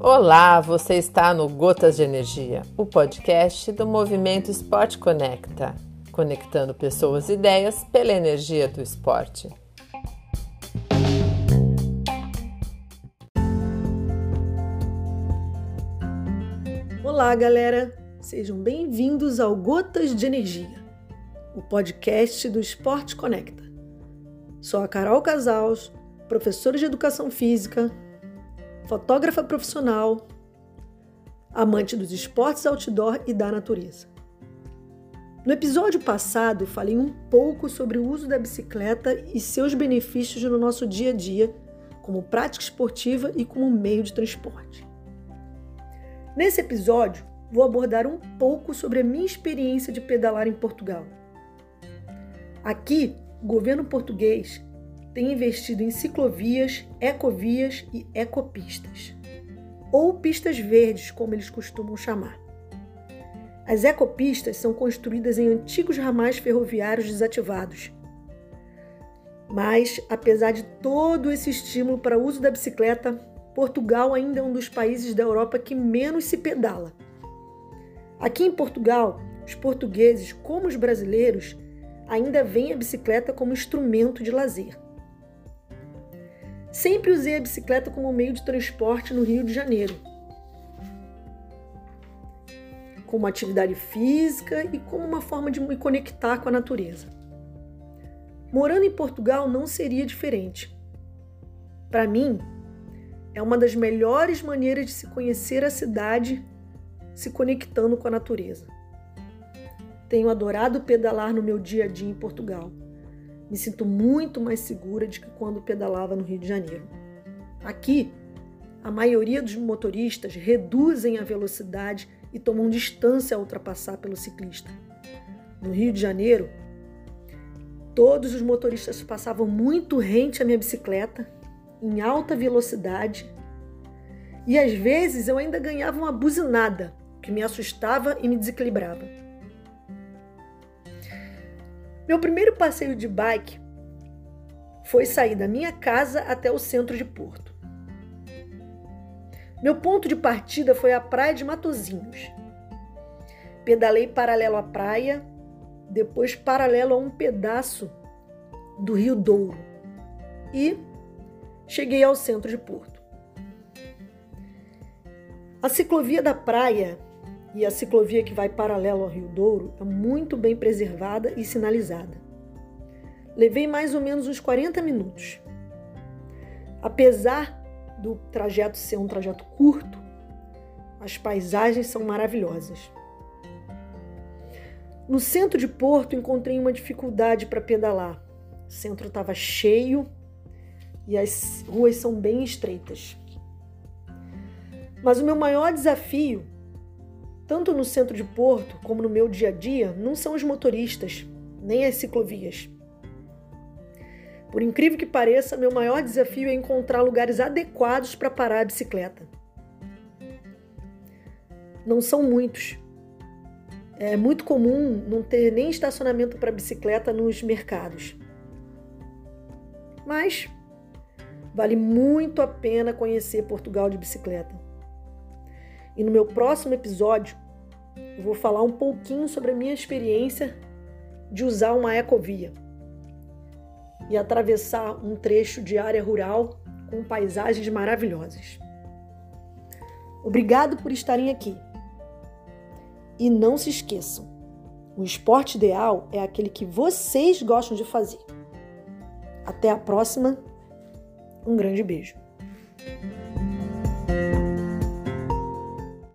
Olá, você está no Gotas de Energia, o podcast do Movimento Esporte Conecta, conectando pessoas e ideias pela energia do esporte. Olá, galera! Sejam bem-vindos ao Gotas de Energia, o podcast do Esporte Conecta. Sou a Carol Casals, professora de Educação Física, fotógrafa profissional, amante dos esportes outdoor e da natureza. No episódio passado, falei um pouco sobre o uso da bicicleta e seus benefícios no nosso dia a dia, como prática esportiva e como meio de transporte. Nesse episódio, vou abordar um pouco sobre a minha experiência de pedalar em Portugal. Aqui, o governo português tem investido em ciclovias, ecovias e ecopistas, ou pistas verdes, como eles costumam chamar. As ecopistas são construídas em antigos ramais ferroviários desativados. Mas, apesar de todo esse estímulo para o uso da bicicleta, Portugal ainda é um dos países da Europa que menos se pedala. Aqui em Portugal, os portugueses, como os brasileiros, ainda veem a bicicleta como instrumento de lazer. Sempre usei a bicicleta como meio de transporte no Rio de Janeiro, como atividade física e como uma forma de me conectar com a natureza. Morando em Portugal não seria diferente. Para mim, é uma das melhores maneiras de se conhecer a cidade se conectando com a natureza. Tenho adorado pedalar no meu dia a dia em Portugal. Me sinto muito mais segura do que quando pedalava no Rio de Janeiro. Aqui, a maioria dos motoristas reduzem a velocidade e tomam distância ao ultrapassar pelo ciclista. No Rio de Janeiro, todos os motoristas passavam muito rente à minha bicicleta, em alta velocidade, e às vezes eu ainda ganhava uma buzinada, que me assustava e me desequilibrava. Meu primeiro passeio de bike foi sair da minha casa até o centro de Porto. Meu ponto de partida foi a praia de Matozinhos. Pedalei paralelo à praia, depois paralelo a um pedaço do Rio Douro e cheguei ao centro de Porto. A ciclovia da praia e a ciclovia que vai paralelo ao Rio Douro é muito bem preservada e sinalizada. Levei mais ou menos uns 40 minutos. Apesar do trajeto ser um trajeto curto, as paisagens são maravilhosas. No centro de Porto encontrei uma dificuldade para pedalar. O centro estava cheio e as ruas são bem estreitas. Mas o meu maior desafio tanto no centro de Porto como no meu dia a dia, não são os motoristas, nem as ciclovias. Por incrível que pareça, meu maior desafio é encontrar lugares adequados para parar a bicicleta. Não são muitos. É muito comum não ter nem estacionamento para bicicleta nos mercados. Mas vale muito a pena conhecer Portugal de bicicleta. E no meu próximo episódio, eu vou falar um pouquinho sobre a minha experiência de usar uma ecovia e atravessar um trecho de área rural com paisagens maravilhosas. Obrigado por estarem aqui. E não se esqueçam, o esporte ideal é aquele que vocês gostam de fazer. Até a próxima. Um grande beijo.